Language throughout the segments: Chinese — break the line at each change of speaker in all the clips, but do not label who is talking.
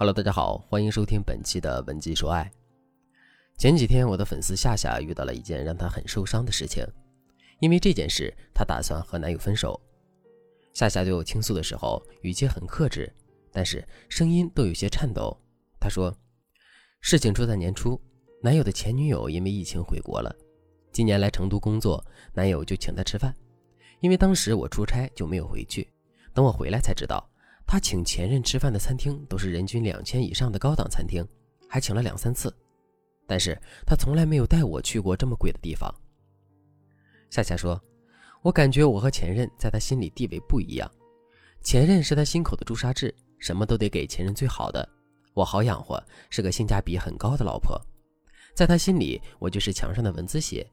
Hello，大家好，欢迎收听本期的文姬说爱。前几天，我的粉丝夏夏遇到了一件让她很受伤的事情，因为这件事，她打算和男友分手。夏夏对我倾诉的时候，语气很克制，但是声音都有些颤抖。她说：“事情出在年初，男友的前女友因为疫情回国了，今年来成都工作，男友就请她吃饭。因为当时我出差就没有回去，等我回来才知道。”他请前任吃饭的餐厅都是人均两千以上的高档餐厅，还请了两三次，但是他从来没有带我去过这么贵的地方。夏夏说：“我感觉我和前任在他心里地位不一样，前任是他心口的朱砂痣，什么都得给前任最好的，我好养活，是个性价比很高的老婆，在他心里我就是墙上的蚊子血。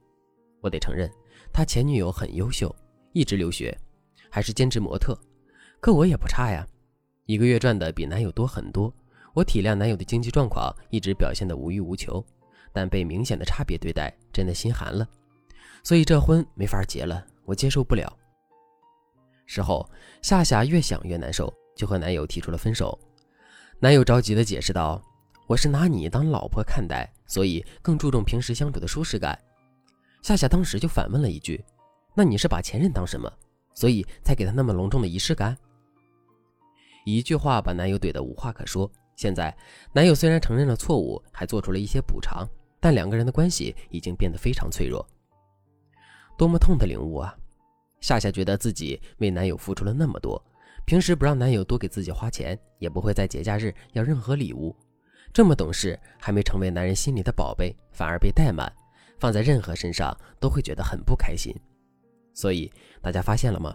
我得承认，他前女友很优秀，一直留学，还是兼职模特，可我也不差呀。”一个月赚的比男友多很多，我体谅男友的经济状况，一直表现的无欲无求，但被明显的差别对待，真的心寒了，所以这婚没法结了，我接受不了。事后，夏夏越想越难受，就和男友提出了分手。男友着急的解释道：“我是拿你当老婆看待，所以更注重平时相处的舒适感。”夏夏当时就反问了一句：“那你是把前任当什么？所以才给他那么隆重的仪式感？”一句话把男友怼得无话可说。现在，男友虽然承认了错误，还做出了一些补偿，但两个人的关系已经变得非常脆弱。多么痛的领悟啊！夏夏觉得自己为男友付出了那么多，平时不让男友多给自己花钱，也不会在节假日要任何礼物。这么懂事，还没成为男人心里的宝贝，反而被怠慢，放在任何身上都会觉得很不开心。所以大家发现了吗？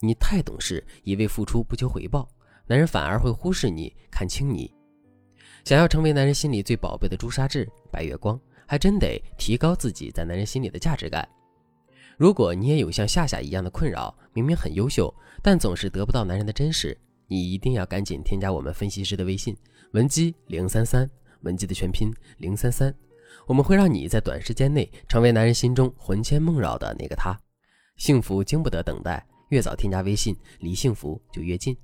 你太懂事，一味付出不求回报。男人反而会忽视你，看轻你。想要成为男人心里最宝贝的朱砂痣、白月光，还真得提高自己在男人心里的价值感。如果你也有像夏夏一样的困扰，明明很优秀，但总是得不到男人的珍视，你一定要赶紧添加我们分析师的微信文姬零三三，文姬的全拼零三三，我们会让你在短时间内成为男人心中魂牵梦绕的那个他。幸福经不得等待，越早添加微信，离幸福就越近。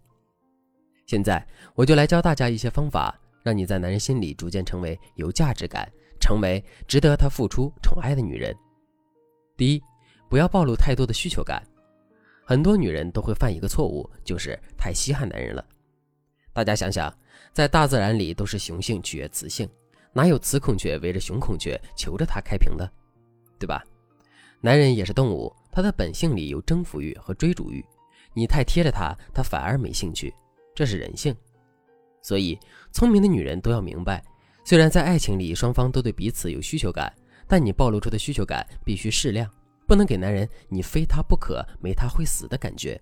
现在我就来教大家一些方法，让你在男人心里逐渐成为有价值感，成为值得他付出宠爱的女人。第一，不要暴露太多的需求感。很多女人都会犯一个错误，就是太稀罕男人了。大家想想，在大自然里都是雄性取悦雌性，哪有雌孔雀围着雄孔雀求着它开屏的，对吧？男人也是动物，他的本性里有征服欲和追逐欲，你太贴着他，他反而没兴趣。这是人性，所以聪明的女人都要明白，虽然在爱情里双方都对彼此有需求感，但你暴露出的需求感必须适量，不能给男人你非他不可、没他会死的感觉。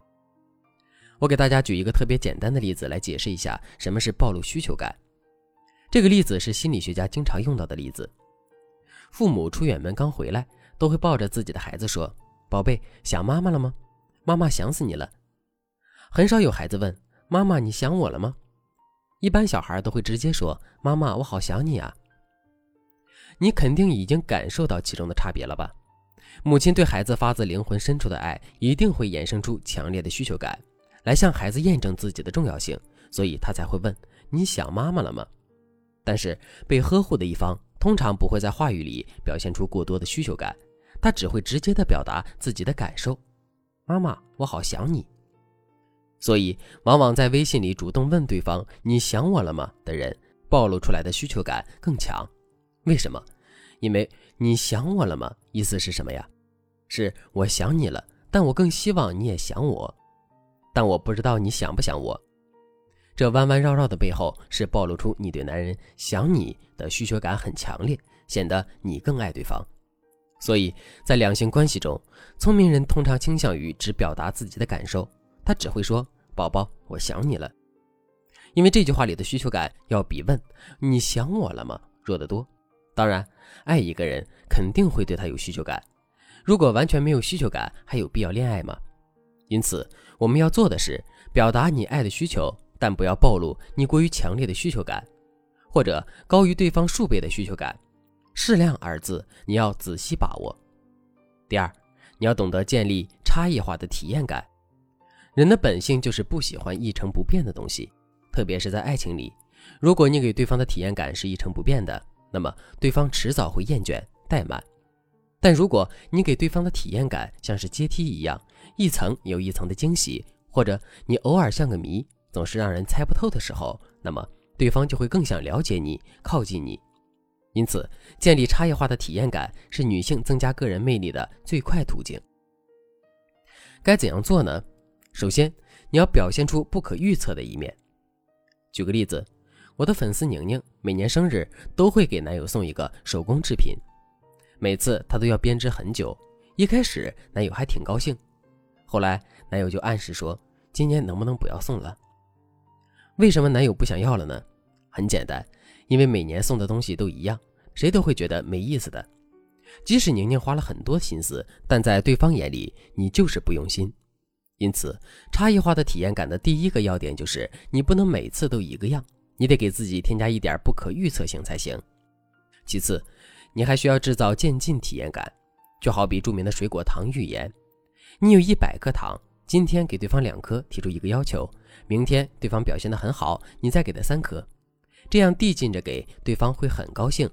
我给大家举一个特别简单的例子来解释一下什么是暴露需求感。这个例子是心理学家经常用到的例子：父母出远门刚回来，都会抱着自己的孩子说：“宝贝，想妈妈了吗？妈妈想死你了。”很少有孩子问。妈妈，你想我了吗？一般小孩都会直接说：“妈妈，我好想你啊。”你肯定已经感受到其中的差别了吧？母亲对孩子发自灵魂深处的爱，一定会衍生出强烈的需求感，来向孩子验证自己的重要性，所以他才会问：“你想妈妈了吗？”但是被呵护的一方通常不会在话语里表现出过多的需求感，他只会直接的表达自己的感受：“妈妈，我好想你。”所以，往往在微信里主动问对方“你想我了吗”的人，暴露出来的需求感更强。为什么？因为你想我了吗？意思是什么呀？是我想你了，但我更希望你也想我，但我不知道你想不想我。这弯弯绕绕的背后，是暴露出你对男人想你的需求感很强烈，显得你更爱对方。所以在两性关系中，聪明人通常倾向于只表达自己的感受。他只会说：“宝宝，我想你了。”因为这句话里的需求感要比问“你想我了吗”弱得多。当然，爱一个人肯定会对他有需求感。如果完全没有需求感，还有必要恋爱吗？因此，我们要做的是表达你爱的需求，但不要暴露你过于强烈的需求感，或者高于对方数倍的需求感。适量二字你要仔细把握。第二，你要懂得建立差异化的体验感。人的本性就是不喜欢一成不变的东西，特别是在爱情里，如果你给对方的体验感是一成不变的，那么对方迟早会厌倦怠慢。但如果你给对方的体验感像是阶梯一样，一层又一层的惊喜，或者你偶尔像个谜，总是让人猜不透的时候，那么对方就会更想了解你，靠近你。因此，建立差异化的体验感是女性增加个人魅力的最快途径。该怎样做呢？首先，你要表现出不可预测的一面。举个例子，我的粉丝宁宁每年生日都会给男友送一个手工制品，每次她都要编织很久。一开始，男友还挺高兴，后来男友就暗示说，今年能不能不要送了？为什么男友不想要了呢？很简单。因为每年送的东西都一样，谁都会觉得没意思的。即使宁宁花了很多心思，但在对方眼里，你就是不用心。因此，差异化的体验感的第一个要点就是，你不能每次都一个样，你得给自己添加一点不可预测性才行。其次，你还需要制造渐进体验感，就好比著名的水果糖预言：你有一百颗糖，今天给对方两颗，提出一个要求，明天对方表现得很好，你再给他三颗。这样递进着给对方会很高兴，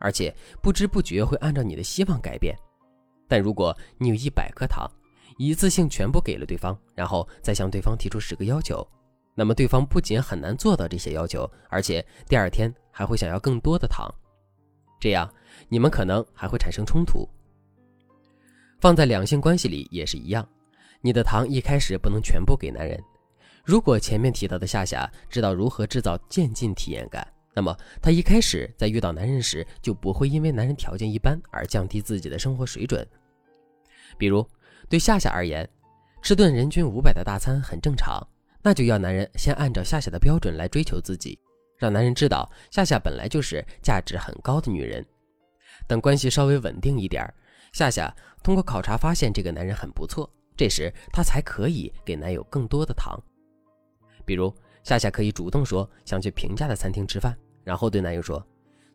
而且不知不觉会按照你的希望改变。但如果你有一百颗糖，一次性全部给了对方，然后再向对方提出十个要求，那么对方不仅很难做到这些要求，而且第二天还会想要更多的糖。这样你们可能还会产生冲突。放在两性关系里也是一样，你的糖一开始不能全部给男人。如果前面提到的夏夏知道如何制造渐进体验感，那么她一开始在遇到男人时就不会因为男人条件一般而降低自己的生活水准。比如，对夏夏而言，吃顿人均五百的大餐很正常，那就要男人先按照夏夏的标准来追求自己，让男人知道夏夏本来就是价值很高的女人。等关系稍微稳定一点，夏夏通过考察发现这个男人很不错，这时她才可以给男友更多的糖。比如夏夏可以主动说想去平价的餐厅吃饭，然后对男友说：“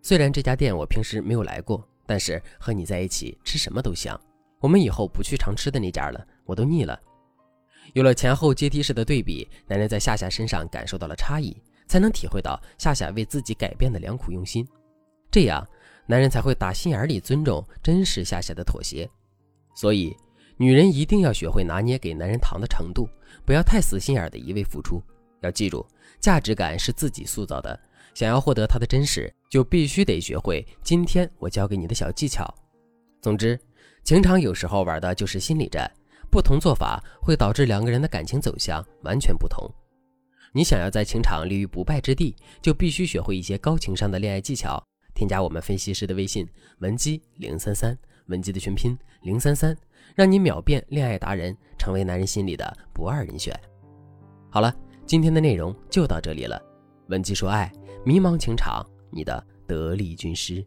虽然这家店我平时没有来过，但是和你在一起吃什么都香。我们以后不去常吃的那家了，我都腻了。”有了前后阶梯式的对比，男人在夏夏身上感受到了差异，才能体会到夏夏为自己改变的良苦用心。这样，男人才会打心眼里尊重、真实夏夏的妥协。所以，女人一定要学会拿捏给男人糖的程度，不要太死心眼的一味付出。要记住，价值感是自己塑造的。想要获得他的真实，就必须得学会今天我教给你的小技巧。总之，情场有时候玩的就是心理战，不同做法会导致两个人的感情走向完全不同。你想要在情场立于不败之地，就必须学会一些高情商的恋爱技巧。添加我们分析师的微信文姬零三三，文姬的全拼零三三，让你秒变恋爱达人，成为男人心里的不二人选。好了。今天的内容就到这里了，文姬说爱，迷茫情场，你的得力军师。